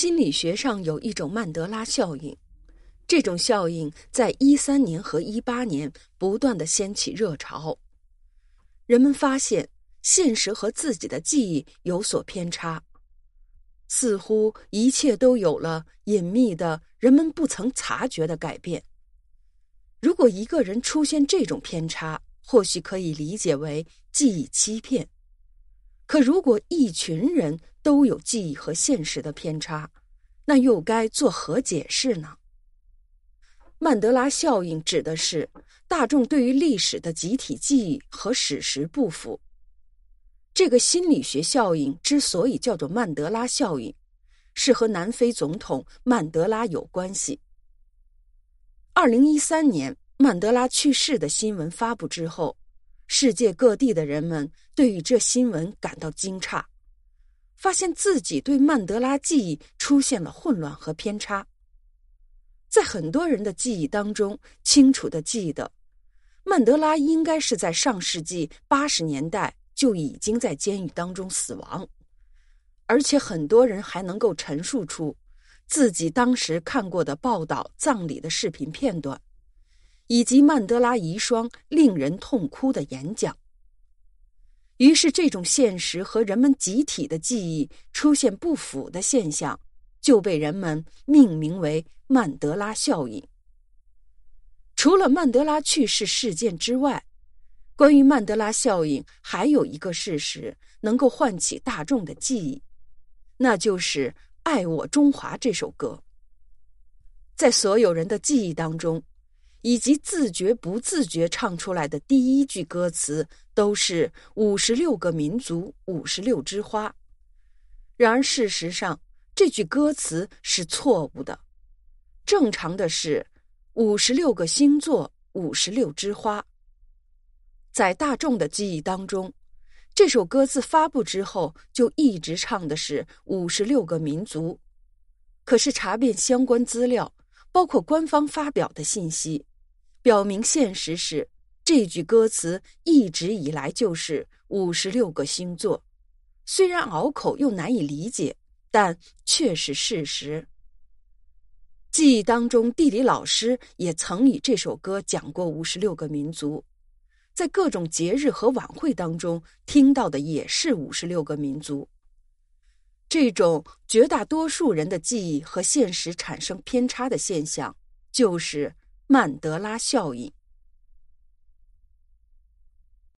心理学上有一种曼德拉效应，这种效应在一三年和一八年不断的掀起热潮。人们发现现实和自己的记忆有所偏差，似乎一切都有了隐秘的、人们不曾察觉的改变。如果一个人出现这种偏差，或许可以理解为记忆欺骗；可如果一群人都有记忆和现实的偏差，那又该作何解释呢？曼德拉效应指的是大众对于历史的集体记忆和史实不符。这个心理学效应之所以叫做曼德拉效应，是和南非总统曼德拉有关系。二零一三年，曼德拉去世的新闻发布之后，世界各地的人们对于这新闻感到惊诧，发现自己对曼德拉记忆出现了混乱和偏差。在很多人的记忆当中，清楚的记得，曼德拉应该是在上世纪八十年代就已经在监狱当中死亡，而且很多人还能够陈述出。自己当时看过的报道葬礼的视频片段，以及曼德拉遗孀令人痛哭的演讲。于是，这种现实和人们集体的记忆出现不符的现象，就被人们命名为曼德拉效应。除了曼德拉去世事件之外，关于曼德拉效应还有一个事实能够唤起大众的记忆，那就是。《爱我中华》这首歌，在所有人的记忆当中，以及自觉不自觉唱出来的第一句歌词，都是“五十六个民族，五十六枝花”。然而，事实上，这句歌词是错误的。正常的是“五十六个星座，五十六枝花”。在大众的记忆当中。这首歌自发布之后，就一直唱的是五十六个民族。可是查遍相关资料，包括官方发表的信息，表明现实是这句歌词一直以来就是五十六个星座。虽然拗口又难以理解，但却是事实。记忆当中，地理老师也曾以这首歌讲过五十六个民族。在各种节日和晚会当中听到的也是五十六个民族。这种绝大多数人的记忆和现实产生偏差的现象，就是曼德拉效应。